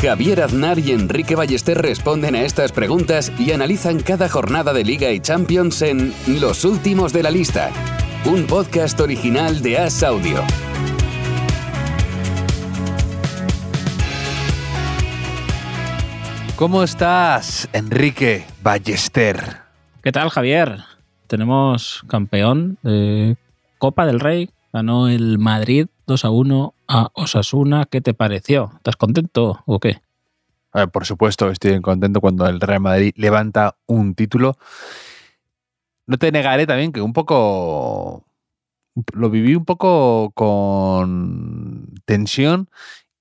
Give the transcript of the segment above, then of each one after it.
Javier Aznar y Enrique Ballester responden a estas preguntas y analizan cada jornada de Liga y Champions en Los Últimos de la Lista, un podcast original de As Audio. ¿Cómo estás, Enrique Ballester? ¿Qué tal, Javier? Tenemos campeón de Copa del Rey. Ganó el Madrid 2 a 1 a Osasuna. ¿Qué te pareció? ¿Estás contento o qué? por supuesto, estoy contento cuando el Real Madrid levanta un título. No te negaré también que un poco lo viví un poco con tensión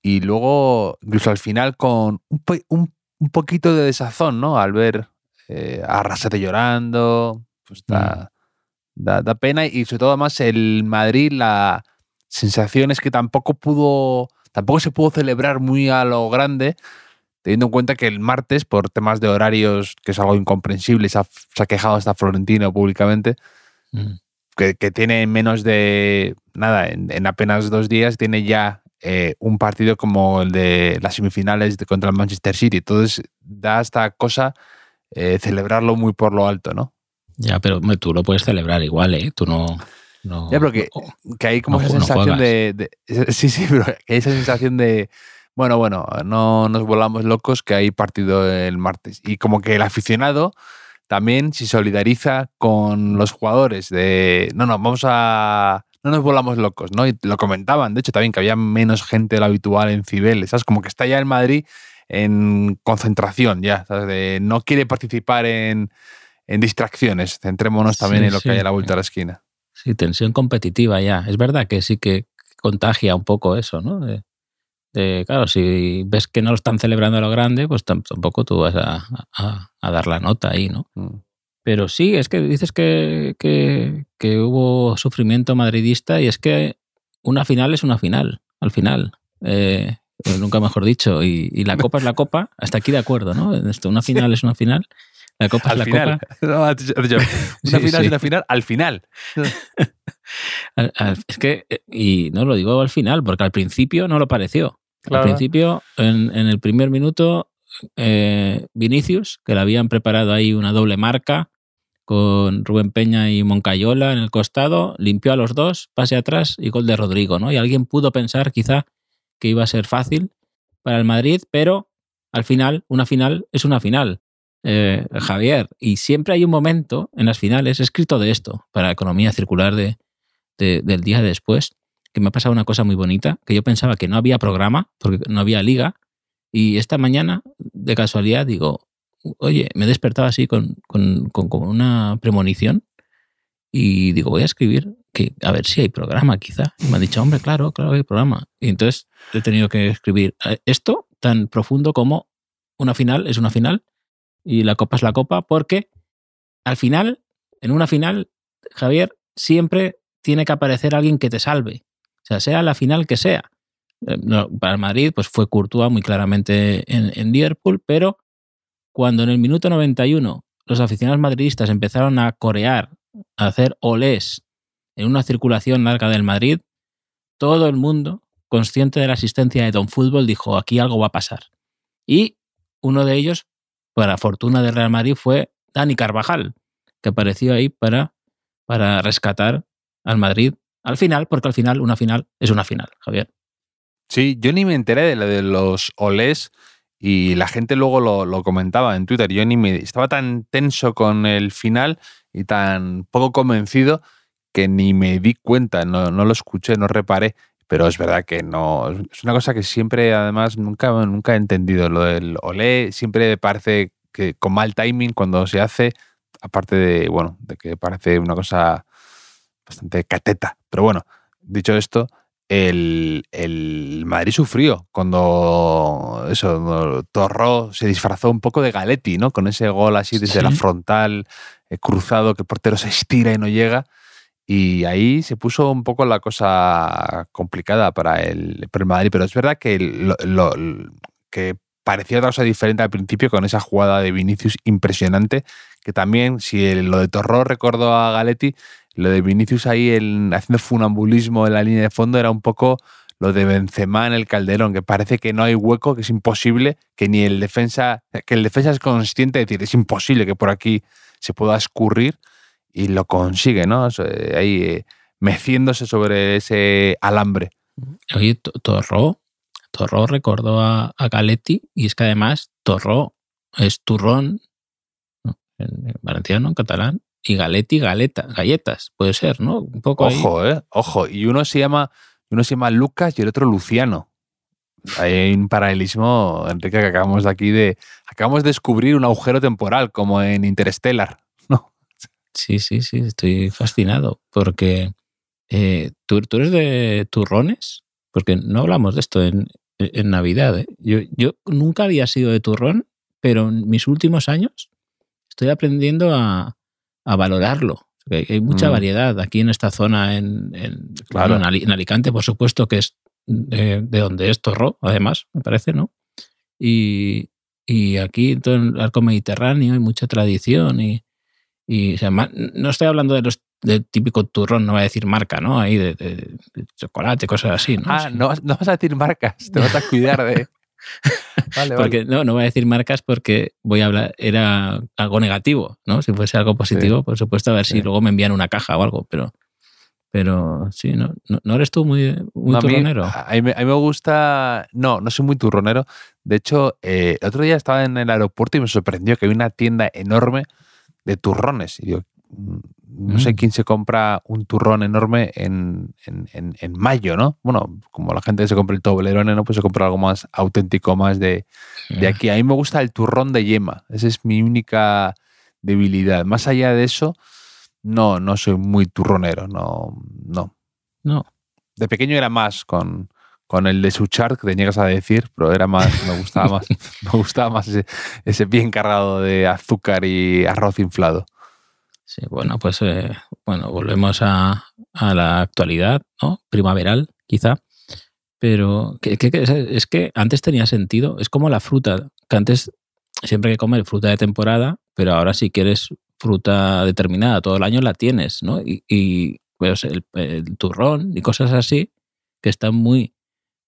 y luego incluso al final con un, un poquito de desazón, ¿no? Al ver eh, a Arrasate llorando, pues da, da, pena y sobre todo además el Madrid, la sensación es que tampoco pudo, tampoco se pudo celebrar muy a lo grande, teniendo en cuenta que el martes, por temas de horarios, que es algo incomprensible, se ha, quejado hasta Florentino públicamente, mm. que, tiene menos de, nada, en apenas dos días tiene ya eh, un partido como el de las semifinales de, contra el Manchester City. Entonces da esta cosa eh, celebrarlo muy por lo alto, ¿no? Ya, pero tú lo puedes celebrar igual, ¿eh? Tú no... ya, pero que, hay como esa sensación de, Sí, sí, pero que hay esa sensación de... Bueno, bueno, no nos volamos locos que hay partido el martes. Y como que el aficionado también se solidariza con los jugadores de... No, no, vamos a no nos volamos locos, ¿no? Y lo comentaban, de hecho, también que había menos gente de lo habitual en Cibeles, ¿sabes? Como que está ya en Madrid en concentración ya, ¿sabes? no quiere participar en, distracciones, centrémonos también en lo que hay a la vuelta de la esquina. Sí, tensión competitiva ya. Es verdad que sí que contagia un poco eso, ¿no? De, claro, si ves que no lo están celebrando a lo grande, pues tampoco tú vas a, dar la nota ahí, ¿no? Mm. Pero sí, es que dices que, que, hubo sufrimiento madridista y es que una final es una final, al final. Eh, nunca mejor dicho. Y, la copa es la copa, hasta aquí de acuerdo, ¿no? Esto, una final es una final. La copa es la final. copa. una final es una final al final. es que, y no lo digo al final, porque al principio no lo pareció. Al principio, en, en, el primer minuto, eh, Vinicius, que le habían preparado ahí una doble marca, con Rubén Peña y Moncayola en el costado, limpió a los dos, pase atrás y gol de Rodrigo, ¿no? Y alguien pudo pensar quizá que iba a ser fácil para el Madrid, pero al final, una final es una final, eh, Javier. Y siempre hay un momento en las finales, escrito de esto, para economía circular de, del día después, que me ha pasado una cosa muy bonita, que yo pensaba que no había programa, porque no había liga, y esta mañana, de casualidad, digo, oye, me he despertado así con, una premonición y digo, voy a escribir que a ver si hay programa quizá. Y me han dicho, hombre, claro, claro hay programa. Y entonces he tenido que escribir eh, esto tan profundo como una final es una final y la copa es la copa, porque al final, en una final, Javier, siempre tiene que aparecer alguien que te salve. O sea, sea la final que sea. Eh, para el Madrid, pues fue Courtois muy claramente en, en Liverpool, pero cuando en el minuto 91 los aficionados madridistas empezaron a corear, a hacer olés en una circulación larga del Madrid, todo el mundo, consciente de la asistencia de Don Fútbol, dijo, aquí algo va a pasar. Y uno de ellos, para fortuna del Real Madrid, fue Dani Carvajal, que apareció ahí para, para rescatar al Madrid al final, porque al final una final es una final, Javier. Sí, yo ni me enteré de, de los olés y la gente luego lo, comentaba en Twitter. Yo ni me, estaba tan tenso con el final y tan poco convencido que ni me di cuenta, no, lo escuché, no reparé. Pero es verdad que no. Es una cosa que siempre, además, nunca, nunca he entendido. Lo del olé siempre parece que con mal timing cuando se hace, aparte de, bueno, de que parece una cosa bastante cateta. Pero bueno, dicho esto, el, el Madrid sufrió cuando eso, Torró se disfrazó un poco de Galetti, ¿no? Con ese gol así desde la frontal, eh, cruzado, que el portero se estira y no llega. Y ahí se puso un poco la cosa complicada para el, el Madrid. Pero es verdad que, lo, que parecía otra cosa diferente al principio con esa jugada de Vinicius impresionante, que también, si lo de Torró recordó a Galetti, lo de Vinicius ahí haciendo funambulismo en la línea de fondo era un poco lo de Benzema en el Calderón, que parece que no hay hueco, que es imposible, que ni el defensa, que el defensa es consciente de decir, es imposible que por aquí se pueda escurrir y lo consigue, ¿no? Ahí eh, meciéndose sobre ese alambre. Oye, Torró, Torró recordó a, a Galetti y es que además Torró es turrón, en valenciano, en catalán, y Galetti, galeta, galletas, puede ser, ¿no? Un poco Ojo, eh, ojo. Y uno se llama, uno se llama Lucas y el otro Luciano. Hay un paralelismo, Enrique, que acabamos de aquí de. Acabamos de descubrir un agujero temporal, como en Interstellar. Sí, sí, sí, estoy fascinado. Porque eh, ¿tú, eres de turrones, porque no hablamos de esto en, Navidad. ¿eh? Yo, yo nunca había sido de turrón, pero en mis últimos años estoy aprendiendo a, a valorarlo. Hay mucha mm. variedad aquí en esta zona, en, claro. en, Alicante, por supuesto, que es de, donde es Torró, además, me parece, ¿no? Y, aquí en todo el arco mediterráneo hay mucha tradición y, no estoy hablando de los del típico turrón, no voy a decir marca, ¿no? Ahí de, chocolate, cosas así, ¿no? Ah, no, no, vas a decir marcas, te vas a cuidar de... porque no, no voy a decir marcas porque voy a hablar, era algo negativo, ¿no? Si fuese algo positivo, por supuesto, a ver si luego me envían una caja o algo, pero, pero sí, ¿no? ¿No, eres tú muy, muy turronero? A mí, me gusta, no, no soy muy turronero. De hecho, eh, el otro día estaba en el aeropuerto y me sorprendió que hay una tienda enorme de turrones. Y digo, no sé mm. quién se compra un turrón enorme en, mayo, ¿no? Bueno, como la gente se compra el Toblerone, ¿no? Pues se compra algo más auténtico, más de, aquí. A mí me gusta el turrón de yema. Esa es mi única debilidad. Más allá de eso, no, no soy muy turronero, no, no. No. De pequeño era más con, con el de Suchard, que te niegas a decir, pero era más, me gustaba más, me gustaba más ese, ese bien cargado de azúcar y arroz inflado. Sí, bueno, pues eh, bueno, volvemos a, la actualidad, ¿no? Primaveral, quizá. Pero es que antes tenía sentido. Es como la fruta, que antes siempre hay que comer fruta de temporada, pero ahora si quieres fruta determinada todo el año la tienes, ¿no? Y, pues el, turrón y cosas así que están muy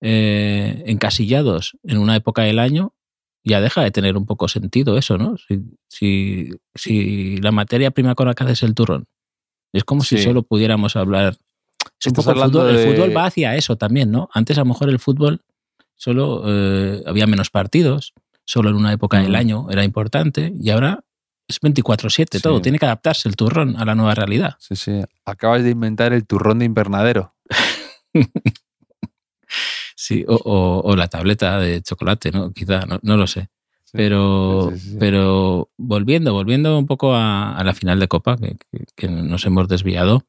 eh, encasillados en una época del año ya deja de tener un poco sentido eso, ¿no? Si, si, la materia prima con la que haces el turrón. Es como si solo pudiéramos hablar. el, fútbol, va hacia eso también, ¿no? Antes a lo mejor el fútbol solo eh, había menos partidos, solo en una época del mm. año era importante y ahora es 24-7 todo. Tiene que adaptarse el turrón a la nueva realidad. Sí, sí. Acabas de inventar el turrón de invernadero. Sí, o, la tableta de chocolate, ¿no? Quizá, no, lo sé. pero, pero volviendo, volviendo un poco a, la final de Copa, que, nos hemos desviado,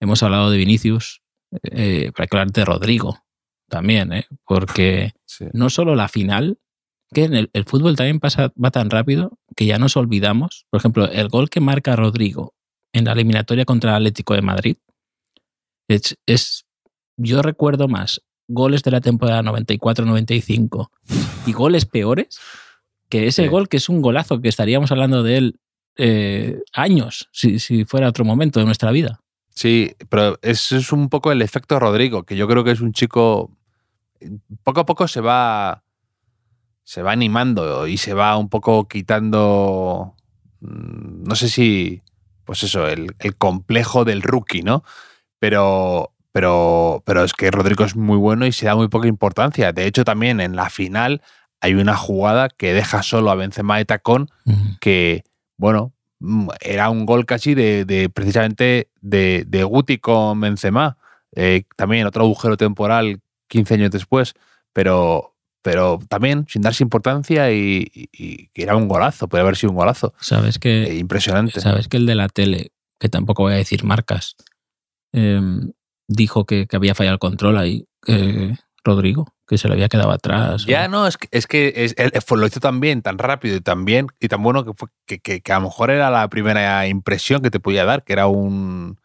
hemos hablado de Vinicius, eh, para hablar de Rodrigo también, ¿eh? porque no solo la final, que en el, fútbol también pasa, va tan rápido que ya nos olvidamos. Por ejemplo, el gol que marca Rodrigo en la eliminatoria contra el Atlético de Madrid es, es yo recuerdo más goles de la temporada 94-95 y goles peores que ese gol que es un golazo que estaríamos hablando de él eh, años si, fuera otro momento de nuestra vida. Sí, pero eso es un poco el efecto Rodrigo, que yo creo que es un chico poco a poco se va se va animando y se va un poco quitando mm, no sé si pues eso, el, el complejo del rookie, ¿no? Pero pero, pero es que Rodrigo es muy bueno y se da muy poca importancia. De hecho, también en la final hay una jugada que deja solo a Benzema de tacón, que, bueno, mm, era un gol casi de, precisamente de, de, Guti con Benzema. Eh, también otro agujero temporal 15 años después, pero, pero también sin darse importancia y, que era un golazo, puede haber sido un golazo. Sabes que. Eh, impresionante. Sabes que el de la tele, que tampoco voy a decir marcas, em, dijo que, había fallado el control ahí, Rodrigo, que se le había quedado atrás. Ya, no, es que, es que es, él lo hizo tan bien, tan rápido y tan bien y tan bueno que, fue, que, que, a lo mejor era la primera impresión que te podía dar, que era un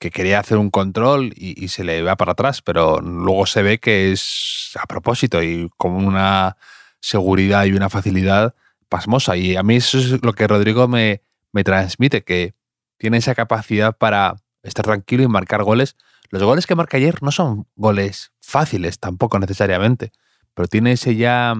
que quería hacer un control y, se le va para atrás, pero luego se ve que es a propósito y con una seguridad y una facilidad pasmosa. Y a mí eso es lo que Rodrigo me, me transmite, que tiene esa capacidad para estar tranquilo y marcar goles. Los goles que marca ayer no son goles fáciles tampoco necesariamente, pero tiene ese ya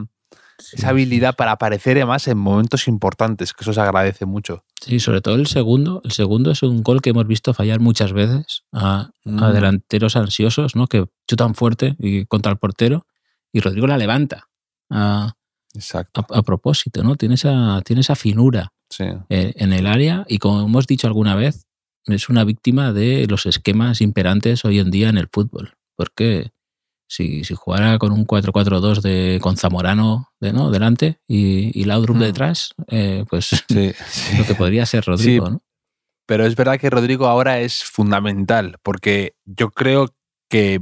esa habilidad para aparecer además en momentos importantes, que eso se agradece mucho. Sí, sobre todo el segundo. El segundo es un gol que hemos visto fallar muchas veces a, mm. delanteros ansiosos, ¿no? Que chutan fuerte y contra el portero y Rodrigo la levanta. A, Exacto. A, propósito, ¿no? Tiene esa, tiene esa finura en el área y como hemos dicho alguna vez, es una víctima de los esquemas imperantes hoy en día en el fútbol. Porque si, si jugara con un 4-4-2 de, con Zamorano de, ¿no? delante y, y Laudrup mm. detrás, eh, pues lo que podría ser Rodrigo. ¿no? Pero es verdad que Rodrigo ahora es fundamental, porque yo creo que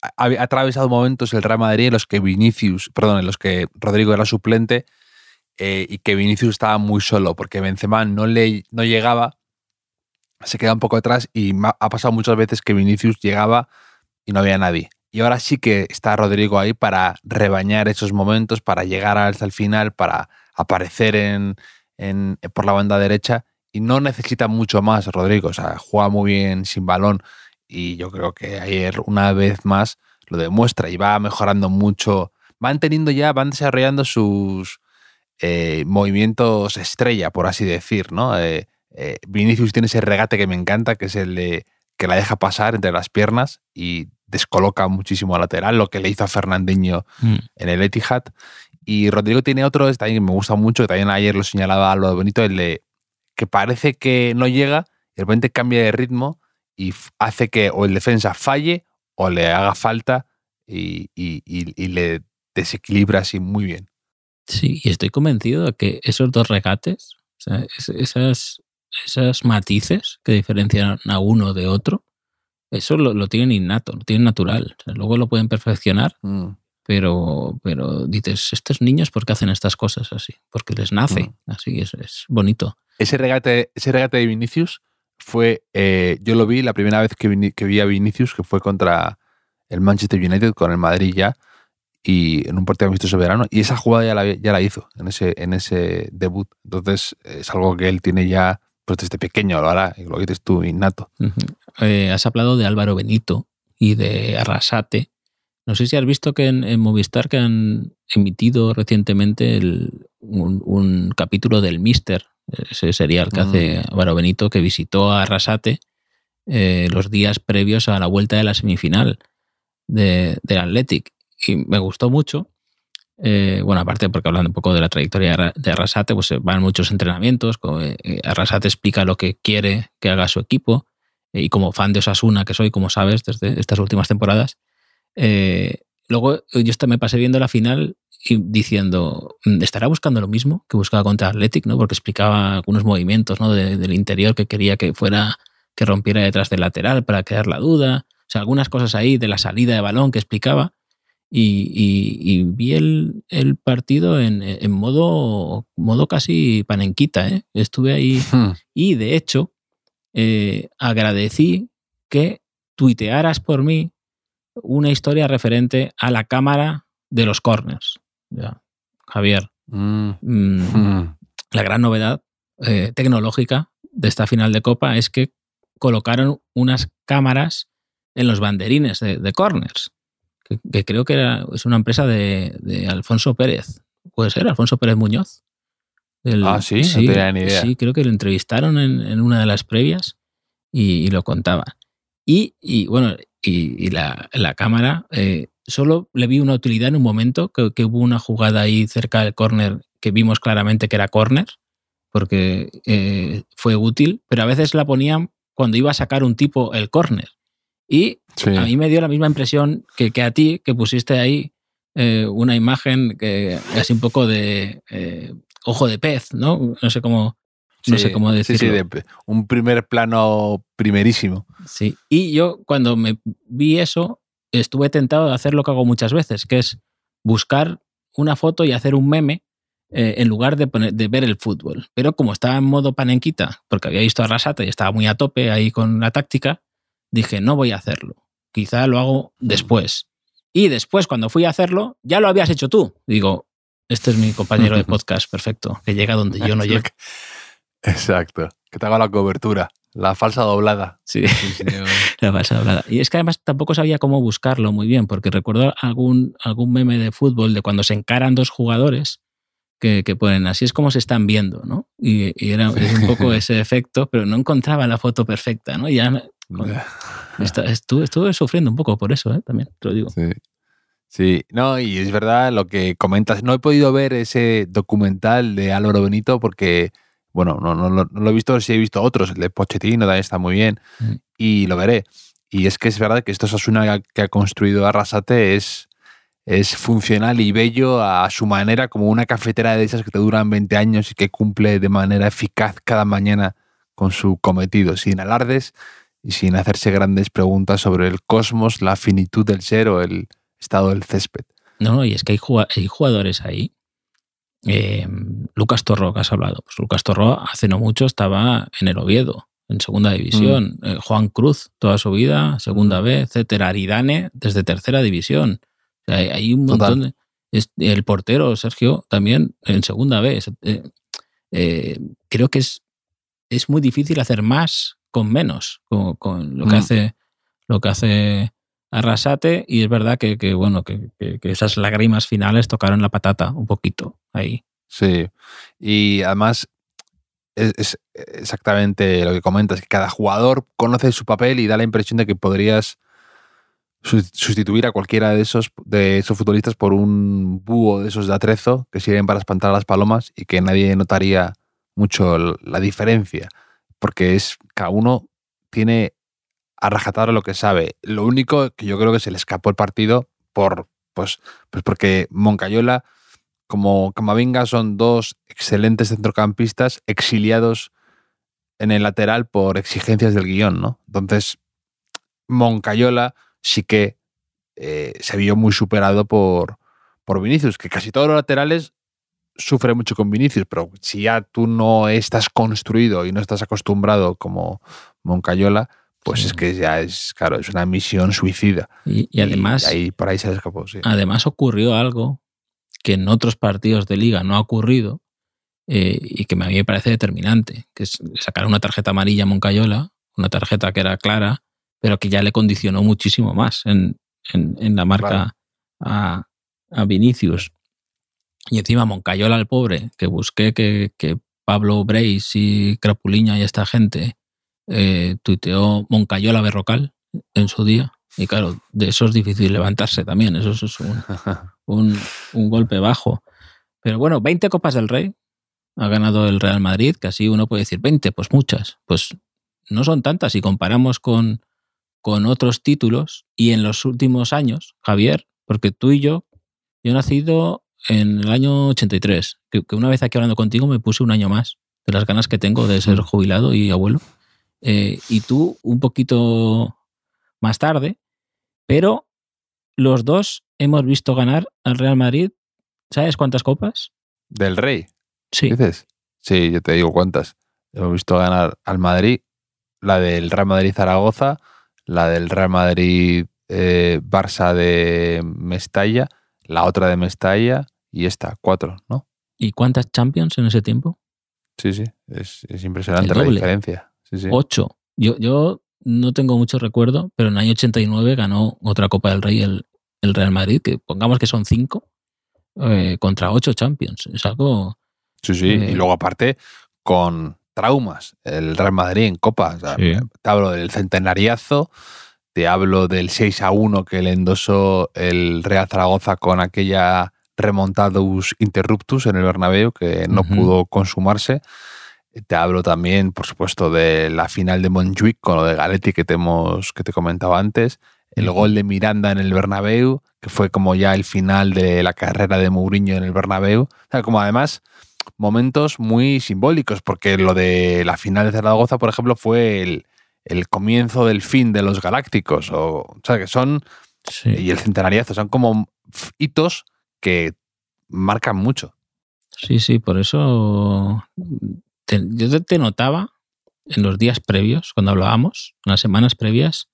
ha, atravesado momentos el Real Madrid en los que Vinicius, perdón, en los que Rodrigo era suplente eh, y que Vinicius estaba muy solo, porque Benzema no, le, no llegaba, se queda un poco atrás y ha pasado muchas veces que Vinicius llegaba y no había nadie. Y ahora sí que está Rodrigo ahí para rebañar esos momentos, para llegar hasta el final, para aparecer en, por la banda derecha. Y no necesita mucho más Rodrigo. O sea, juega muy bien sin balón. Y yo creo que ayer, una vez más, lo demuestra y va mejorando mucho. Van teniendo ya, van desarrollando sus eh, movimientos estrella, por así decir, ¿no? Eh, eh, Vinicius tiene ese regate que me encanta, que es el de que la deja pasar entre las piernas y descoloca muchísimo a lateral, lo que le hizo a Fernandinho mm. en el Etihad. Y Rodrigo tiene otro, también que me gusta mucho, que también ayer lo señalaba lo bonito, el de que parece que no llega, y de repente cambia de ritmo y hace que o el defensa falle o le haga falta y, le desequilibra así muy bien. Sí, y estoy convencido de que esos dos regates, esas, esas matices que diferencian a uno de otro, eso lo, tienen innato, lo tienen natural. luego lo pueden perfeccionar, mm. pero, pero dices, estos niños, ¿por qué hacen estas cosas así? Porque les nace, mm. así es, es bonito. Ese regate, ese regate de Vinicius fue, eh, yo lo vi la primera vez que, vi, a Vinicius, que fue contra el Manchester United con el Madrid ya, y en un partido amistoso verano, y esa jugada ya la, ya la hizo en ese, en ese debut. Entonces es algo que él tiene ya pues desde pequeño, lo hará, y lo dices tú, innato. Eh, has hablado de Álvaro Benito y de Arrasate. No sé si has visto que en, Movistar que han emitido recientemente un, capítulo del Mister, ese serial que hace mm. Álvaro Benito, que visitó a Arrasate eh, los días previos a la vuelta de la semifinal de, del Athletic. Y me gustó mucho. Eh, bueno, aparte porque hablando un poco de la trayectoria de Arrasate, pues van muchos entrenamientos. Arrasate explica lo que quiere que haga su equipo y como fan de Osasuna que soy, como sabes, desde estas últimas temporadas, eh, luego yo me pasé viendo la final y diciendo, mm, ¿estará buscando lo mismo que buscaba contra Athletic? ¿no? Porque explicaba algunos movimientos ¿no? del interior que quería que fuera, que rompiera detrás del lateral para crear la duda. O sea, algunas cosas ahí de la salida de balón que explicaba. Y, vi el, partido en, modo, modo casi panenquita. ¿eh? Estuve ahí hmm. y de hecho eh, agradecí que tuitearas por mí una historia referente a la cámara de los corners. Ya, Javier, mm. Mm, mm. la gran novedad eh, tecnológica de esta final de Copa es que colocaron unas cámaras en los banderines de, corners, que, creo que era, es una empresa de, Alfonso Pérez. ¿Puede ser? Alfonso Pérez Muñoz ah, sí, no tenía ni idea. Sí, creo que lo entrevistaron en, una de las previas y, lo contaba. Y, bueno, y, la, cámara, eh, solo le vi una utilidad en un momento, que, hubo una jugada ahí cerca del córner que vimos claramente que era córner, porque eh, fue útil, pero a veces la ponían cuando iba a sacar un tipo el córner. Y a mí me dio la misma impresión que, que a ti, que pusiste ahí eh, una imagen que así un poco de ojo de pez, ¿no? No sé cómo. no sé cómo decirlo. Sí, sí, de un primer plano primerísimo. Sí, y yo cuando me vi eso, estuve tentado de hacer lo que hago muchas veces, que es buscar una foto y hacer un meme eh, en lugar de, de, ver el fútbol. Pero como estaba en modo panenquita, porque había visto a Rasata y estaba muy a tope ahí con la táctica, dije, no voy a hacerlo. Quizá lo hago mm. después. Y después, cuando fui a hacerlo, ya lo habías hecho tú. Digo, este es mi compañero de podcast, perfecto, que llega donde yo no llego. Exacto, que te haga la cobertura. La falsa doblada. Sí, la falsa doblada. Y es que además tampoco sabía cómo buscarlo muy bien, porque recuerdo algún, algún meme de fútbol de cuando se encaran dos jugadores que, que ponen así es como se están viendo, ¿no? Y, era un poco ese efecto, pero no encontraba la foto perfecta, ¿no? Y ya estuve, estuve, sufriendo un poco por eso, ¿eh? También, te lo digo. Sí. Sí, no, y es verdad lo que comentas. No he podido ver ese documental de Álvaro Benito porque bueno, no, no, no, lo he visto, sí he visto otros, el de Pochettino también está muy bien mm. y lo veré. Y es que es verdad que esto es una que ha construido Arrasate es, es funcional y bello a su manera, como una cafetera de esas que te duran 20 años y que cumple de manera eficaz cada mañana con su cometido, sin alardes y sin hacerse grandes preguntas sobre el cosmos, la finitud del ser o el estado del césped. No, y es que hay jugadores ahí eh, Lucas Torro, que has hablado. Pues Lucas Torro hace no mucho estaba en el Oviedo, en segunda división. Mm. Eh, Juan Cruz, toda su vida, segunda B, etcétera. Aridane, desde tercera división. hay, un montón de. el portero, Sergio, también en segunda B. Eh, creo que es, es muy difícil hacer más con menos, con, lo que mm. hace lo que hace Arrasate y es verdad que, bueno, que, esas lágrimas finales tocaron la patata un poquito ahí. Sí, y además es, exactamente lo que comentas, que cada jugador conoce su papel y da la impresión de que podrías sustituir a cualquiera de esos, de esos futbolistas por un búho de esos de atrezo que sirven para espantar a las palomas y que nadie notaría mucho la diferencia, porque es cada uno tiene a rajatar lo que sabe. Lo único que yo creo que se le escapó el partido por, pues, pues porque Moncayola, como Camavinga, son dos excelentes centrocampistas exiliados en el lateral por exigencias del guion, ¿no? Entonces, Moncayola sí que eh, se vio muy superado por, por Vinicius, que casi todos los laterales sufren mucho con Vinicius, pero si ya tú no estás construido y no estás acostumbrado como Moncayola, pues es que ya es, claro, es una misión suicida. Y, además. ahí, por ahí se escapó, sí. Además, ocurrió algo que en otros partidos de liga no ha ocurrido eh, y que a mí me parece determinante, que es sacar una tarjeta amarilla a Moncayola, una tarjeta que era clara, pero que ya le condicionó muchísimo más en, la marca a, Vinicius. Y encima Moncayola, el pobre, que busqué que, que Pablo Breis y Crapuliña y esta gente eh, tuiteó Moncayola Berrocal en su día. Y claro, de eso es difícil levantarse también, eso, es un, golpe bajo. Pero bueno, 20 Copas del Rey ha ganado el Real Madrid, que así uno puede decir 20, pues muchas. Pues no son tantas si comparamos con, con otros títulos y en los últimos años, Javier, porque tú y yo, yo he nacido en el año 83, que, que una vez aquí hablando contigo me puse un año más de las ganas que tengo de ser jubilado y abuelo. Eh, y tú un poquito más tarde, pero los dos hemos visto ganar al Real Madrid. ¿Sabes cuántas copas? ¿Del Rey? Sí. ¿Dices? Sí, yo te digo cuántas. Hemos visto ganar al Madrid, la del Real Madrid-Zaragoza, la del Real Madrid-Barça eh, de Mestalla, la otra de Mestalla y esta, cuatro, ¿no? ¿Y cuántas Champions en ese tiempo? Sí, sí, es, es impresionante la diferencia. 8. Yo, yo no tengo mucho recuerdo, pero en el año 89 ganó otra Copa del Rey el, el Real Madrid, que pongamos que son 5 eh, contra 8 Champions. Es algo... Sí, sí, y eh, luego aparte con traumas, el Real Madrid en Copa. Te hablo del centenariazo, te hablo del 6 a 1 que le endosó el Real Zaragoza con aquella remontadus interruptus en el Bernabéu que no pudo consumarse. Te hablo también, por supuesto, de la final de Montjuic con lo de Galetti que te, hemos, que te comentaba antes. El gol de Miranda en el Bernabéu, que fue como ya el final de la carrera de Mourinho en el Bernabéu. O sea, como además, momentos muy simbólicos, porque lo de la final de Zaragoza, por ejemplo, fue el, el comienzo del fin de los galácticos, o, o sea, que son, y el centenariazo, son como hitos que marcan mucho. Sí, sí, por eso yo te notaba en los días previos, cuando hablábamos, en las semanas previas,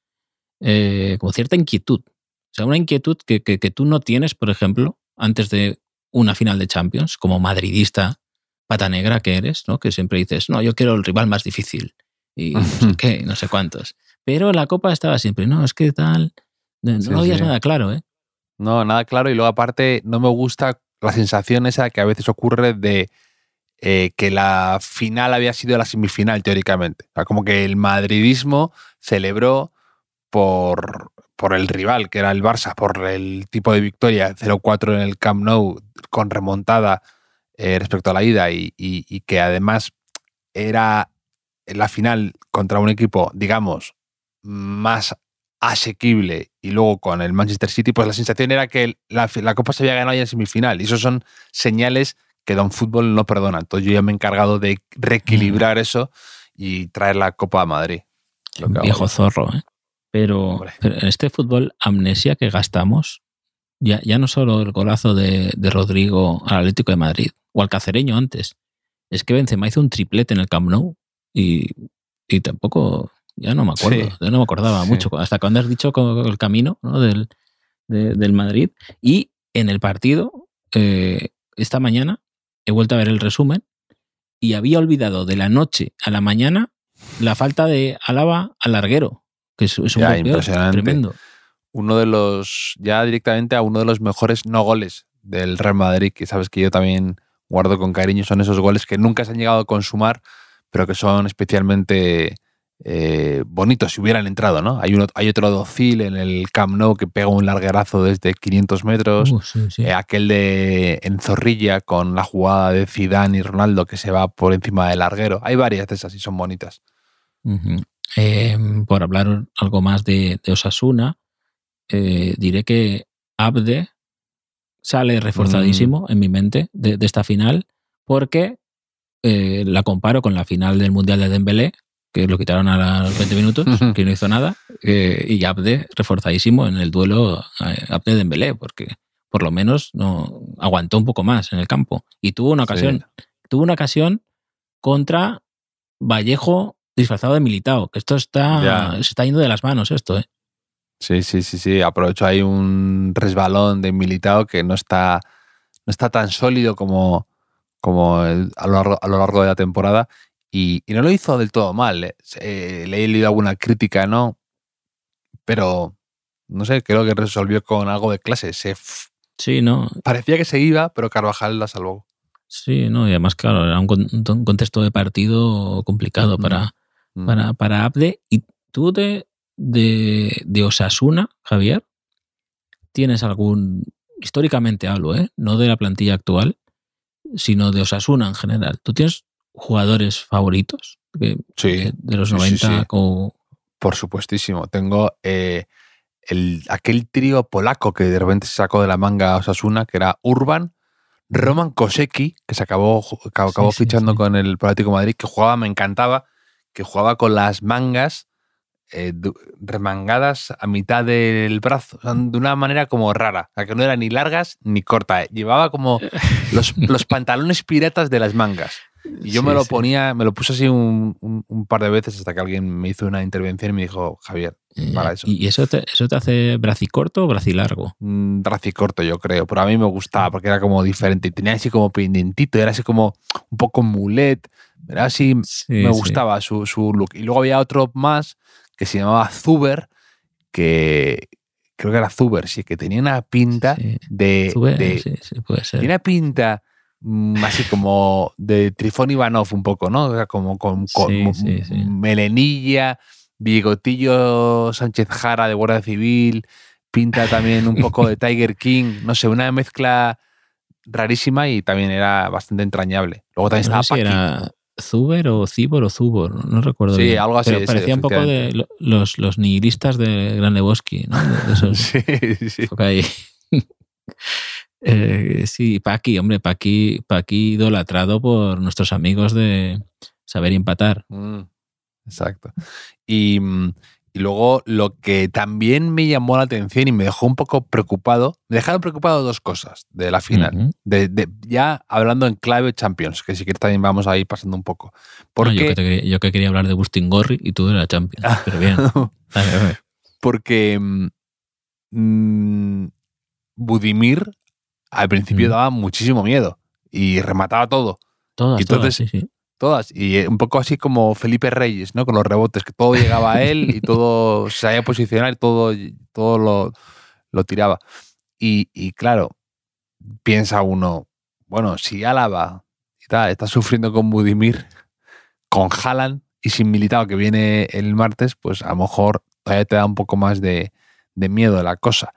eh, como cierta inquietud. O sea, una inquietud que, que, tú no tienes, por ejemplo, antes de una final de Champions, como madridista pata negra que eres, ¿no? Que siempre dices, no, yo quiero el rival más difícil y no sé qué, no sé cuántos. Pero la copa estaba siempre, no, es que tal, no, no habías nada claro, ¿eh? No, nada claro. Y luego aparte, no me gusta la sensación esa que a veces ocurre de eh, que la final había sido la semifinal, teóricamente. como que el madridismo celebró por, por el rival, que era el Barça, por el tipo de victoria 0-4 en el Camp Nou con remontada eh, respecto a la ida y, y, que además era la final contra un equipo, digamos, más asequible y luego con el Manchester City, pues la sensación era que la, la Copa se había ganado ya en semifinal. Y eso son señales que Don Fútbol no perdona. Entonces yo ya me he encargado de reequilibrar mm. eso y traer la Copa a Madrid. viejo zorro, ¿eh? Pero, en este fútbol amnesia que gastamos, ya, ya no solo el golazo de, Rodrigo al Atlético de Madrid o al Cacereño antes, es que Benzema hizo un triplete en el Camp Nou y, y tampoco, ya no me acuerdo, ya no me acordaba mucho, hasta cuando has dicho el camino del, del Madrid. Y en el partido, eh, esta mañana, he vuelto a ver el resumen y había olvidado de la noche a la mañana la falta de Alaba al larguero, que es, un tremendo. Uno de los, ya directamente a uno de los mejores no goles del Real Madrid, que sabes que yo también guardo con cariño, son esos goles que nunca se han llegado a consumar, pero que son especialmente eh, bonitos si hubieran entrado, ¿no? Hay, uno, hay otro docil en el Camp Nou que pega un larguerazo desde 500 metros. Uh, eh, aquel de en Zorrilla con la jugada de Zidane y Ronaldo que se va por encima del larguero. Hay varias de esas y son bonitas. Em, por hablar algo más de, Osasuna, eh, diré que Abde sale reforzadísimo mm. en mi mente de, esta final porque la comparo con la final del Mundial de Dembélé que lo quitaron a los 20 minutos, que no hizo nada, eh, y Abde reforzadísimo en el duelo eh, Abde de Embelé, porque por lo menos no aguantó un poco más en el campo. Y tuvo una ocasión, tuvo una ocasión contra Vallejo disfrazado de militado, que esto está, se está yendo de las manos esto, ¿eh? Sí, sí, sí, sí. Aprovecho ahí un resbalón de militado que no está, no está tan sólido como, como a, lo largo, a lo largo de la temporada y, no lo hizo del todo mal. ¿eh? le he leído alguna crítica, ¿no? Pero, no sé, creo que resolvió con algo de clase. Se sí, ¿no? Parecía que se iba, pero Carvajal la salvó. Sí, ¿no? Y además, claro, era un, contexto de partido complicado para, para, para Abde. ¿Y tú de, de, de Osasuna, Javier, tienes algún, históricamente hablo, ¿eh? No de la plantilla actual, sino de Osasuna en general. ¿Tú tienes jugadores favoritos sí, de los 90 Por supuestísimo. Tengo eh, el, aquel trío polaco que de repente se sacó de la manga Osasuna, que era Urban, Roman Kosecki, que se acabó, acabó fichando con el Atlético Madrid, que jugaba, me encantaba, que jugaba con las mangas eh, remangadas a mitad del brazo, de una manera como rara, que no eran ni largas ni cortas. Llevaba como los, los pantalones piratas de las mangas. Y yo me lo ponía, me lo puse así un, un, par de veces hasta que alguien me hizo una intervención y me dijo, Javier, para eso. ¿Y eso te, eso te hace bracicorto o bracilargo? Mm, bracicorto, yo creo, pero a mí me gustaba porque era como diferente tenía así como pendientito, era así como un poco mulet, era así, me gustaba su, su, look. Y luego había otro más que se llamaba Zuber, que creo que era Zuber, sí, que tenía una pinta de... Zuber, sí, sí, puede ser. Tenía una pinta así como de Trifón Ivanov un poco, ¿no? como con, melenilla, bigotillo Sánchez Jara de Guardia Civil, pinta también un poco de Tiger King, no sé, una mezcla rarísima y también era bastante entrañable. Luego también estaba si era Zuber o Cibor o Zubor, no, recuerdo. Sí, algo así. parecía un poco de los, los nihilistas de Gran Lebowski, ¿no? sí, sí. Eh, sí, Paqui, hombre, Paqui, Paqui idolatrado por nuestros amigos de saber empatar. Mm, exacto. Y, mm, y luego lo que también me llamó la atención y me dejó un poco preocupado, me dejaron preocupado dos cosas de la final. De, de- ya hablando en clave Champions, que si quieres también vamos ahí pasando un poco. No, yo, Porque, que te quería, yo que quería hablar de Bustin Gorri y tú de la Champions. Pero bien. Dale, porque mm, mm, Budimir al principio Mm. daba muchísimo miedo y remataba todo. Todas, Y entonces- todas, sí, sí. Todas. Y eh, un poco así como Felipe Reyes, ¿no? Con los rebotes, que todo llegaba a él y todo se sabía posicionar y todo, todo lo, lo tiraba. Y, y claro, piensa uno, bueno, si Álava está sufriendo con Budimir, con Haaland y sin Militao que viene el martes, pues a lo mejor todavía te da un poco más de, de miedo la cosa.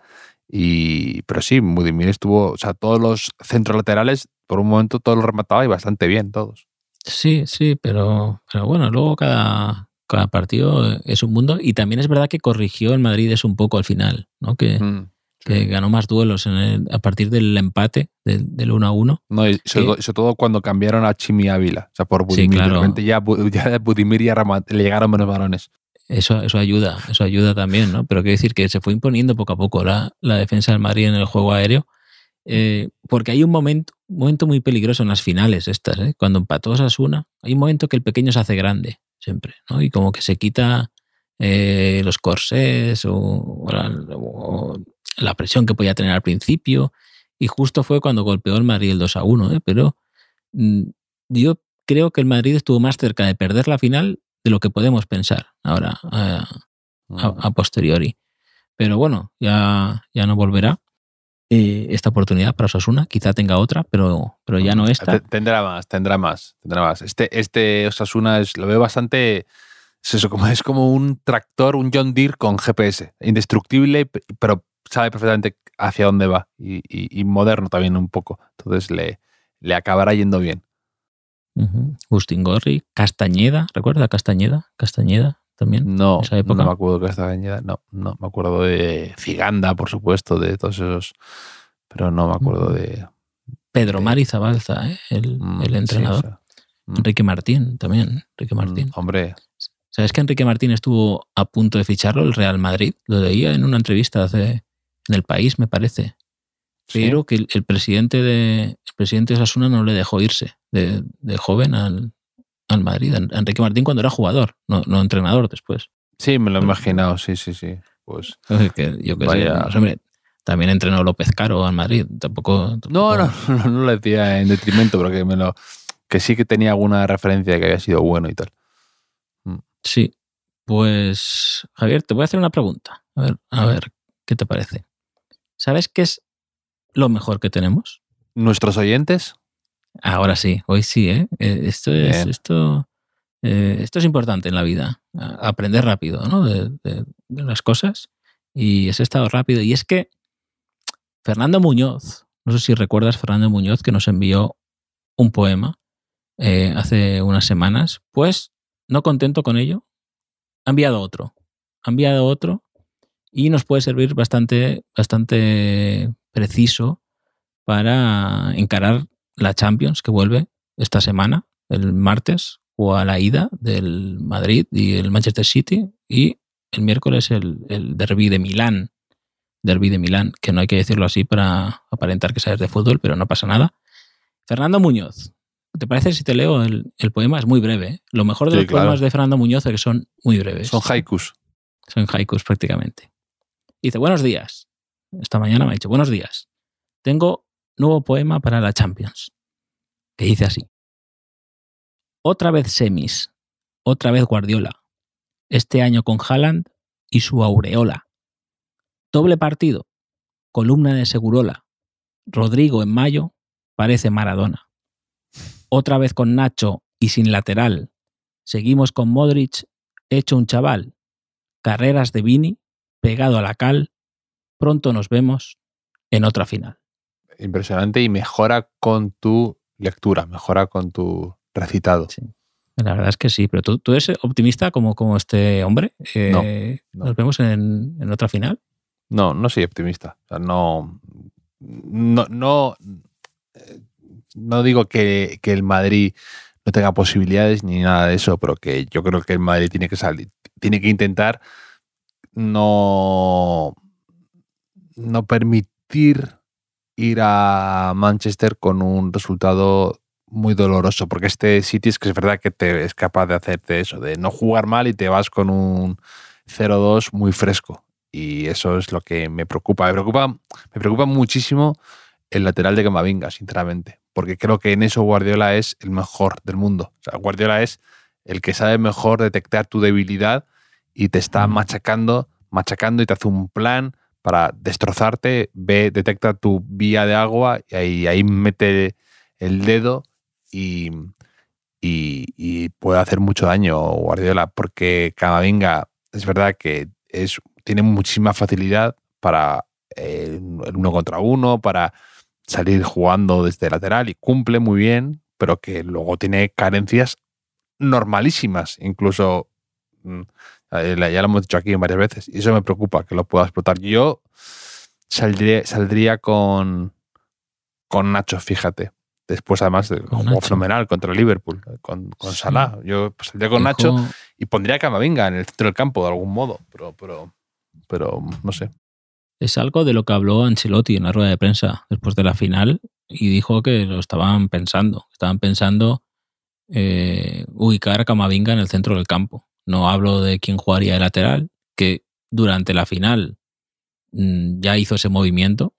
Y, pero sí, Budimir estuvo, o sea, todos los centros laterales, por un momento todos los remataba y bastante bien todos. Sí, sí, pero, pero bueno, luego cada, cada partido es un mundo y también es verdad que corrigió el Madrid eso un poco al final, ¿no? Que, Mm. que ganó más duelos en el- a partir del empate del, del 1 a 1. No, y sobre, Sí. todo, sobre todo cuando cambiaron a Chimi Ávila, o sea, por Budimir. claro. De repente ya, ya de Budimir y a Ramat- le llegaron menos balones. Eso, eso ayuda, eso ayuda también, ¿no? Pero quiero decir que se fue imponiendo poco a poco la, la defensa del Madrid en el juego aéreo, eh, porque hay un momento, un momento muy peligroso en las finales estas, ¿eh? Cuando empató Osasuna, hay un momento que el pequeño se hace grande, siempre, ¿no? Y como que se quita eh, los corsés o, la presión que podía tener al principio, y justo fue cuando golpeó el Madrid el 2 a 1, ¿eh? Pero mm, yo creo que el Madrid estuvo más cerca de perder la final de lo que podemos pensar ahora a, a- a posteriori. Pero bueno, ya, ya no volverá eh, esta oportunidad para Osasuna. Quizá tenga otra, pero, pero ya no esta. Te- Tendrá más, tendrá más, tendrá más. Este, este Osasuna es, lo veo bastante. Es eso, como, es como un tractor, un John Deere con GPS. Indestructible, pero sabe perfectamente hacia dónde va. Y, y- y moderno también un poco. Entonces le, le acabará yendo bien. Ujú. Bustingorri, Castañeda, ¿recuerda Castañeda? Castañeda también. No, esa época. no me acuerdo que esta Cañeda. No, no, me acuerdo de Ciganda, por supuesto, de todos esos. Pero no me acuerdo de. Pedro Sí. Mari Zabalza, ¿eh? el, mm, el entrenador. mm, Enrique Martín también. Enrique mm, Martín. hombre, ¿Sabes que Enrique Martín estuvo a punto de ficharlo el Real Madrid? Lo leía en una entrevista hace, en el país, me parece. Sí. pero que el, el presidente de el presidente de Osasuna no le dejó irse de, de joven al, al Madrid. A Enrique Martín cuando era jugador, no, no entrenador después. Sí, me lo he imaginado, sí, sí, sí. Pues. Que yo que sé, Vaya. no sé, hombre, también entrenó López Caro al Madrid. Tampoco, No, tampoco- no, no, no lo decía en detrimento, pero que me lo. Que sí que tenía alguna referencia de que había sido bueno y tal. Sí. Pues, Javier, te voy a hacer una pregunta. A ver, a ver, ¿qué te parece? ¿Sabes qué es lo mejor que tenemos? Nuestros oyentes, Ahora sí, hoy sí, ¿eh? Eh, Esto es, Bien. esto, eh, esto es importante en la vida. Aprender rápido, ¿no? De, de- de las cosas. Y ese estado rápido. Y es que Fernando Muñoz, no sé si recuerdas Fernando Muñoz que nos envió un poema eh, hace unas semanas, pues no contento con ello, ha enviado otro. Ha enviado otro y nos puede servir bastante, bastante preciso para encarar la Champions que vuelve esta semana, el martes, o a la ida del Madrid y el Manchester City, y el miércoles el, el derby de Milán. Derby de Milán, que no hay que decirlo así para aparentar que sabes de fútbol, pero no pasa nada. Fernando Muñoz. ¿Te parece si te leo el, el poema? Es muy breve. ¿eh? Lo mejor de Sí, los claro. poemas de Fernando Muñoz es que son muy breves. son haikus. Son haikus prácticamente. Dice, buenos días. Esta mañana me ha dicho, buenos días. Tengo nuevo poema para la Champions. Que dice así. Otra vez semis. Otra vez Guardiola. Este año con Haaland y su aureola. Doble partido. Columna de Segurola. Rodrigo en mayo parece Maradona. Otra vez con Nacho y sin lateral. Seguimos con Modric hecho un chaval carreras de Vini, pegado a la cal. Pronto nos vemos en otra final. Impresionante y mejora con tu lectura, mejora con tu recitado. Sí. La verdad es que sí, pero tú, tú eres optimista como, como este hombre. Eh, no. Nos vemos en, en otra final. No, no soy optimista. O sea, no, no, no, no digo que, que, el Madrid no tenga posibilidades ni nada de eso, pero que yo creo que el Madrid tiene que salir, tiene que intentar no, no permitir ir a Manchester con un resultado muy doloroso, porque este City es que es verdad que te es capaz de hacerte eso, de no jugar mal y te vas con un 0-2 muy fresco. Y eso es lo que me preocupa. Me preocupa, me preocupa muchísimo el lateral de Camavinga, sinceramente, porque creo que en eso Guardiola es el mejor del mundo. O sea, Guardiola es el que sabe mejor detectar tu debilidad y te está machacando, machacando y te hace un plan para destrozarte, ve, detecta tu vía de agua y ahí, ahí mete el dedo y, y, puede hacer mucho daño Guardiola, porque Camavinga es verdad que es, tiene muchísima facilidad para el uno contra uno, para salir jugando desde lateral y cumple muy bien, pero que luego tiene carencias normalísimas, incluso mm, eh, ya lo hemos dicho aquí varias veces, y eso me preocupa que lo pueda explotar. Yo saldría, saldría con, con Nacho, fíjate. Después, además, jugó fenomenal contra Liverpool, con, con Salah. Yo pues, saldría con Nacho y pondría a Camavinga en el centro del campo de algún modo, pero, pero, pero no sé. Es algo de lo que habló Ancelotti en la rueda de prensa después de la final y dijo que lo estaban pensando. Estaban pensando eh, ubicar a Camavinga en el centro del campo. No hablo de quién jugaría de lateral, que durante la final mm, ya hizo ese movimiento.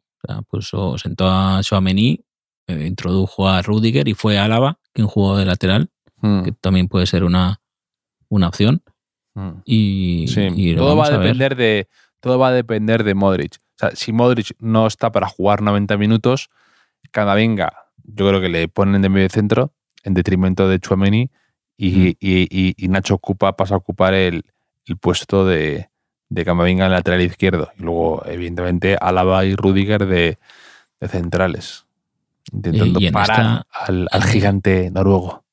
O sentó a Chouameni eh, introdujo a Rudiger y fue Álava quien jugó de lateral, hmm. que también puede ser una, una opción. Hmm. Y, todo va a, depender de todo va a depender de Modric. O sea, si Modric no está para jugar 90 minutos, cada venga, yo creo que le ponen de medio centro en detrimento de Chuameni y, hmm. y, Nacho ocupa, pasa a ocupar el, puesto de, de Camavinga en el lateral izquierdo. Y luego, evidentemente, Álava y Rudiger de, de centrales intentando parar al, gigante noruego.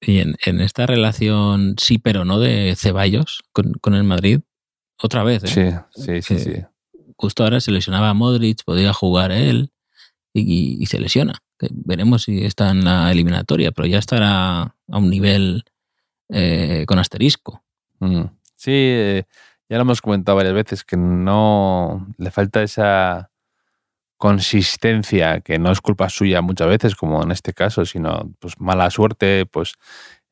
Y en, esta relación sí pero no de Ceballos con, el Madrid, otra vez. ¿eh? Sí, sí, sí, Justo ahora se lesionaba a Modric, podía jugar él y, se lesiona. Veremos si está en la eliminatoria, pero ya estará a un nivel eh, con asterisco. Mm. Sí, eh, ya lo hemos comentado varias veces que no le falta esa consistencia, que no es culpa suya muchas veces, como en este caso, sino pues mala suerte, pues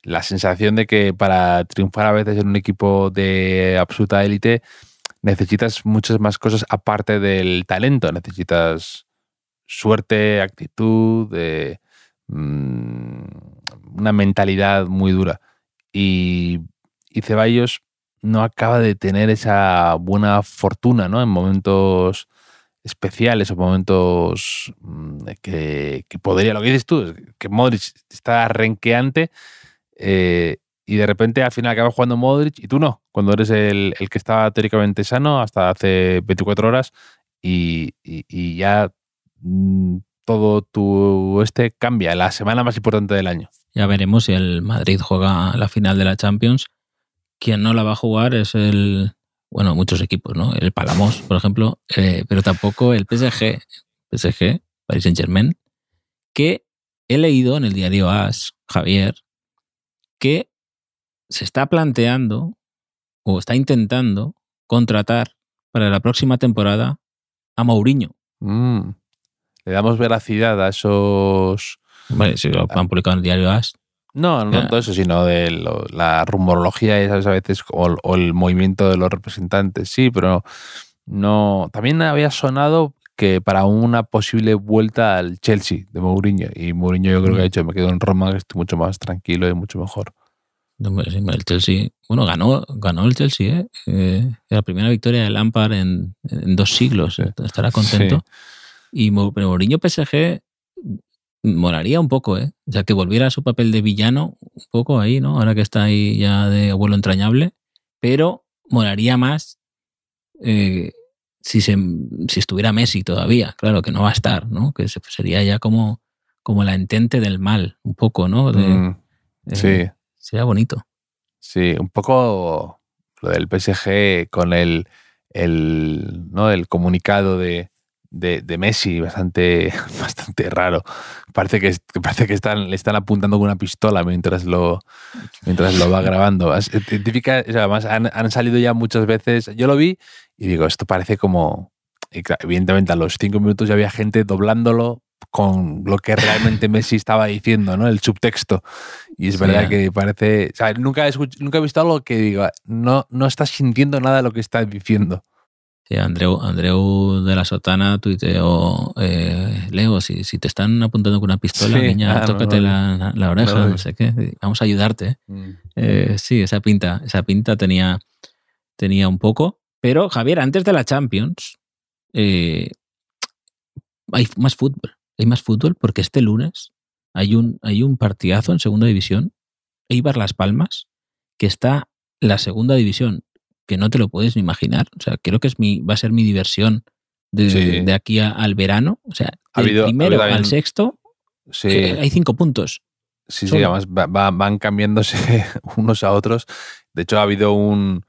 la sensación de que para triunfar a veces en un equipo de absoluta élite necesitas muchas más cosas aparte del talento, necesitas suerte, actitud, de, mm, una mentalidad muy dura. Y, y Ceballos no acaba de tener esa buena fortuna, ¿no? En momentos especiales o momentos mm, que, podría, lo que dices tú, que Modric está renqueante eh, y de repente al final acaba jugando Modric y tú no, cuando eres el, que estaba teóricamente sano hasta hace 24 horas y, ya mm, todo tu este cambia, la semana más importante del año. Ya veremos si el Madrid juega la final de la Champions. Quien no la va a jugar es el, bueno, muchos equipos, ¿no? El Palamos, por ejemplo, eh, pero tampoco el PSG, PSG, Paris Saint Germain, que he leído en el diario AS, Javier, que se está planteando o está intentando contratar para la próxima temporada a Mourinho. Mm. Le damos veracidad a esos. Vale, si lo han publicado en el diario AS. No, no todo eso, sino de la rumorología y a veces, o, el movimiento de los representantes, sí, pero no. También había sonado que para una posible vuelta al Chelsea de Mourinho. Y Mourinho yo creo que ha dicho, me quedo en Roma, que estoy mucho más tranquilo y mucho mejor. El Chelsea, bueno, ganó, ganó el Chelsea, ¿eh? eh la primera victoria de Lampard en, dos siglos. Estará contento. Y Mourinho PSG Molaría un poco, ¿eh? O sea, que volviera a su papel de villano un poco ahí, ¿no? Ahora que está ahí ya de abuelo entrañable. Pero molaría más eh, si, se, si estuviera Messi todavía. Claro que no va a estar, ¿no? Que sería ya como, como la entente del mal, un poco, ¿no? Mm, eh, sí. Sería bonito. Sí, un poco lo del PSG con el, el, ¿no? el comunicado de, de, Messi, bastante, bastante raro. Parece que, parece que están, le están apuntando con una pistola mientras lo, mientras lo va grabando. Típica, además han, han, salido ya muchas veces. Yo lo vi y digo, esto parece como. Evidentemente, a los cinco minutos ya había gente doblándolo con lo que realmente Messi estaba diciendo, ¿no? El subtexto. Y es verdad que parece. O sea, nunca he, nunca he visto algo que diga, no, no estás sintiendo nada de lo que estás diciendo. Sí, Andreu, Andreu de la Sotana tuiteó, eh, Leo, si, si te están apuntando con una pistola, niña, ah, tócate la, la, oreja, no, sé qué, vamos a ayudarte. Mm. Eh, sí, esa pinta, esa pinta tenía, tenía un poco. Pero, Javier, antes de la Champions, eh, hay más fútbol. Hay más fútbol porque este lunes hay un, hay un partidazo en segunda división, Eibar Las Palmas, que está la segunda división que no te lo puedes ni imaginar. O sea, creo que es mi, va a ser mi diversión de, aquí al verano. O sea, del primero al sexto hay cinco puntos. Sí, sí, además van cambiándose unos a otros. De hecho, ha habido un.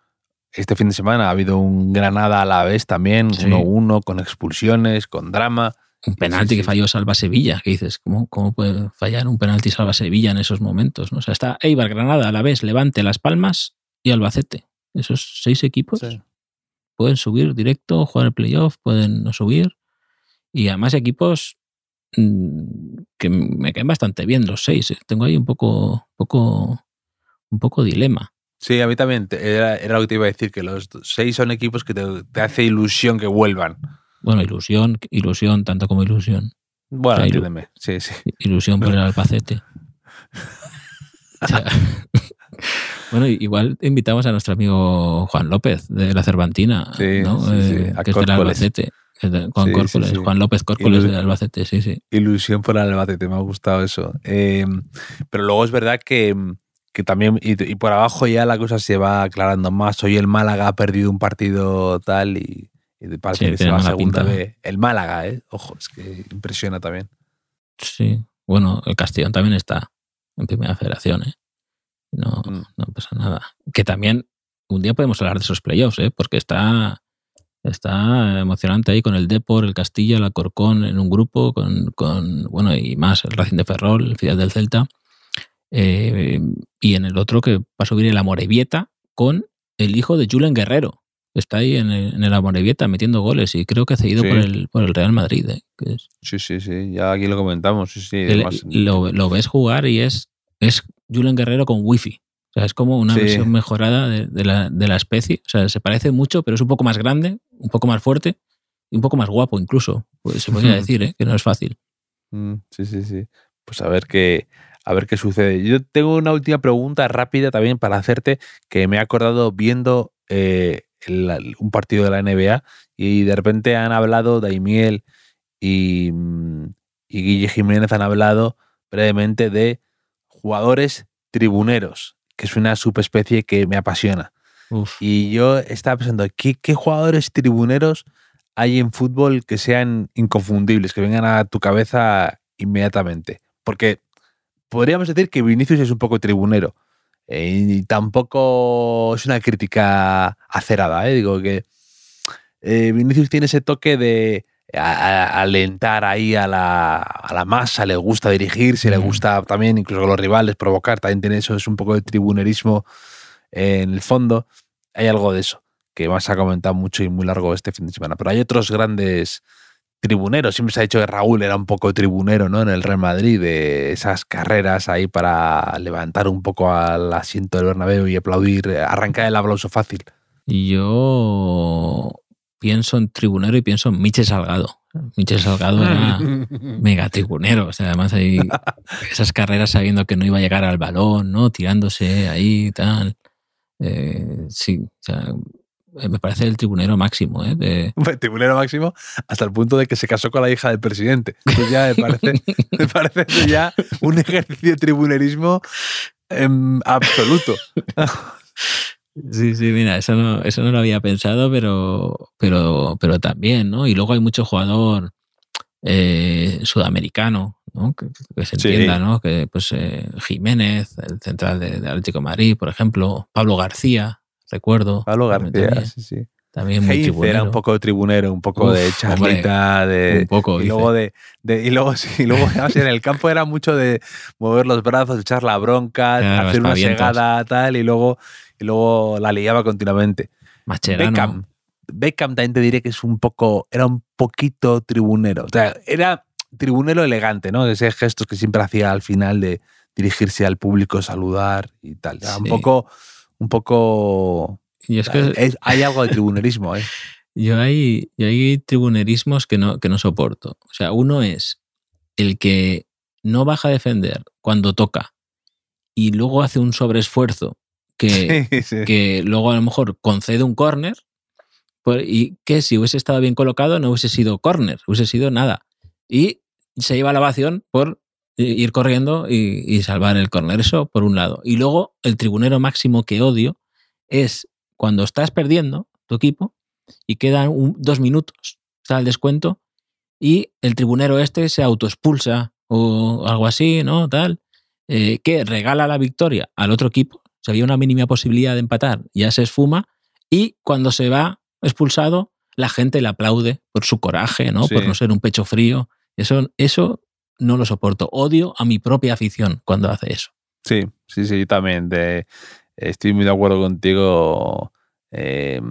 Este fin de semana ha habido un Granada a la vez también, 1-1, con expulsiones, con drama. Un penalti que falló Salva Sevilla, que dices, ¿cómo, ¿cómo puede fallar un penalti Salva Sevilla en esos momentos? ¿no? O sea, está Eibar, Granada a la vez, Levante, Las Palmas y Albacete. Esos seis equipos pueden subir directo, jugar el playoff, pueden no subir. Y además equipos mm, que me caen bastante bien los seis. ¿eh? Tengo ahí un poco, poco, un poco dilema. Sí, a mí también era, lo que te iba a decir, que los seis son equipos que te, hace ilusión que vuelvan. Bueno, ilusión, ilusión, tanto como ilusión. Bueno, entiéndeme, sí, sí. Ilusión por el Albacete. Bueno, igual invitamos a nuestro amigo Juan López de la Cervantina, ¿no? Eh, que es del Albacete. Juan, Juan López Córcoles de Albacete, sí, sí. Ilusión por el Albacete, me ha gustado eso. Em, pero luego es verdad que, que también, y, por abajo ya la cosa se va aclarando más. Hoy el Málaga ha perdido un partido tal y, parece que se va a segunda vez. El Málaga, ¿eh? Ojo, es que impresiona también. Sí, bueno, el Castellón también está en primera federación, ¿eh? No, mm. no pasa nada. Que también un día podemos hablar de esos playoffs, ¿eh? porque está, está emocionante ahí con el Depor, el Castilla, el Alcorcón en un grupo, con, con bueno, y más el Racing de Ferrol, el Fidel del Celta. Eh, y en el otro que va a subir el Amorebieta con el hijo de Julen Guerrero. Está ahí en el, en el Amorebieta metiendo goles y creo que ha cedido por, el, por el Real Madrid. ¿eh? Sí, sí, sí, ya aquí lo comentamos. Sí, sí, lo, lo, ves jugar y es, es Julen Guerrero con wifi. O sea, es como una versión mejorada de, la, de, la, especie. O sea, se parece mucho, pero es un poco más grande, un poco más fuerte y un poco más guapo incluso. Pues se podría decir, ¿eh? que no es fácil. Mm, sí, sí, sí. Pues a ver qué, a ver qué sucede. Yo tengo una última pregunta rápida también para hacerte, que me he acordado viendo eh, un partido de la NBA y de repente han hablado Daimiel y, mm, y Guille Jiménez han hablado brevemente de jugadores tribuneros, que es una subespecie que me apasiona. Y yo estaba pensando, ¿qué, jugadores tribuneros hay en fútbol que sean inconfundibles, que vengan a tu cabeza inmediatamente? Porque podríamos decir que Vinicius es un poco tribunero. Eh, y tampoco es una crítica acerada, ¿eh? Digo que eh, Vinicius tiene ese toque de alentar ahí a la, a la, masa, le gusta dirigirse, le gusta también incluso a los rivales provocar, también tiene eso, es un poco de tribunerismo en el fondo. Hay algo de eso que más ha comentado mucho y muy largo este fin de semana. Pero hay otros grandes tribuneros. Siempre se ha dicho que Raúl era un poco tribunero ¿no? en el Real Madrid, de esas carreras ahí para levantar un poco al asiento del Bernabéu y aplaudir, arrancar el aplauso fácil. Yo pienso en tribunero y pienso en Miche Salgado. Miche Salgado era mega tribunero. O sea, además hay esas carreras sabiendo que no iba a llegar al balón, ¿no? Tirándose ahí y tal. Eh, sí, o sea, me parece el tribunero máximo. ¿eh? El tribunero máximo hasta el punto de que se casó con la hija del presidente. Eso ya me parece, me parece ya un ejercicio de tribunerismo en absoluto. Sí, sí, mira, eso no, eso no lo había pensado, pero, pero, pero también, ¿no? Y luego hay mucho jugador eh, sudamericano, ¿no? Que, se entienda, ¿no? Que pues eh, Jiménez, el central de, Atlético Madrid, por ejemplo, Pablo García, recuerdo. Pablo García, sí, sí. También muy Heinze era un poco tribunero, un poco de charlita, de, un poco, y luego de, de- y luego sí, y luego en el campo era mucho de mover los brazos, echar la bronca, Claro, hacer una segada tal y luego y luego la liaba continuamente. Mascherano. Beckham, Beckham también te diré que es un poco, era un poquito tribunero. O sea, era tribunero elegante, ¿no? De esos gestos que siempre hacía al final de dirigirse al público, saludar y tal. Era Un Sí. poco, un poco. Y es que es- hay algo de tribunerismo, ¿eh? yo hay, yo hay tribunerismos que no, que no soporto. O sea, uno es el que no baja a defender cuando toca y luego hace un sobreesfuerzo que, Sí, sí. que luego a lo mejor concede un córner pues, y que si hubiese estado bien colocado no hubiese sido córner, hubiese sido nada. Y se lleva la ovación por ir corriendo y, y salvar el córner. Eso por un lado. Y luego el tribunero máximo que odio es cuando estás perdiendo tu equipo y quedan un- dos minutos, está el descuento, y el tribunero este se autoexpulsa o algo así, ¿no? Tal, eh, que regala la victoria al otro equipo. Si había una mínima posibilidad de empatar, ya se esfuma, y cuando se va expulsado, la gente le aplaude por su coraje, ¿no? Sí. Por no ser un pecho frío. Eso, eso no lo soporto. Odio a mi propia afición cuando hace eso. Sí, sí, sí, yo también. de- estoy muy de acuerdo contigo. eh,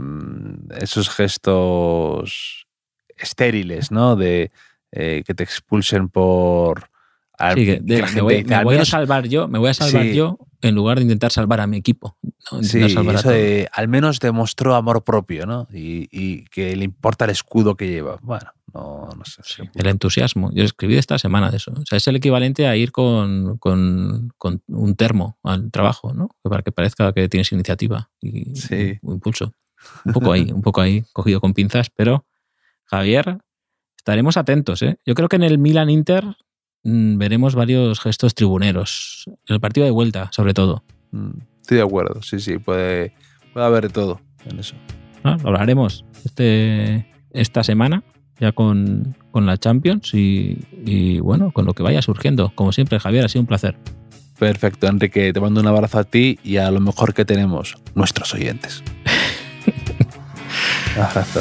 esos gestos estériles, ¿no? De eh, que te expulsen por. Al- Sí, que de- que la me gente voy, dice, me al voy a salvar yo, me voy a salvar Sí. yo en lugar de intentar salvar a mi equipo. ¿no? Sí, salvar eso de, al menos demostró amor propio, ¿no? Y, y que le importa el escudo que lleva. Bueno, no, no sé. Sí, el entusiasmo. Yo escribí esta semana de eso. O sea, es el equivalente a ir con, con- con un termo al trabajo, ¿no? Para que parezca que tienes iniciativa y Sí. un impulso. Un poco ahí, un poco ahí, cogido con pinzas, pero Javier, estaremos atentos, ¿eh? Yo creo que en el Milan Inter veremos varios gestos tribuneros. En el partido de vuelta, sobre todo. Mm, Estoy de acuerdo, sí, sí, puede, puede haber de todo en eso. ¿no? Lo hablaremos este, esta semana, ya con, con la Champions y, y, bueno, con lo que vaya surgiendo. Como siempre, Javier, ha sido un placer. Perfecto, Enrique, te mando un abrazo a ti y a lo mejor que tenemos, nuestros oyentes. Abrazo.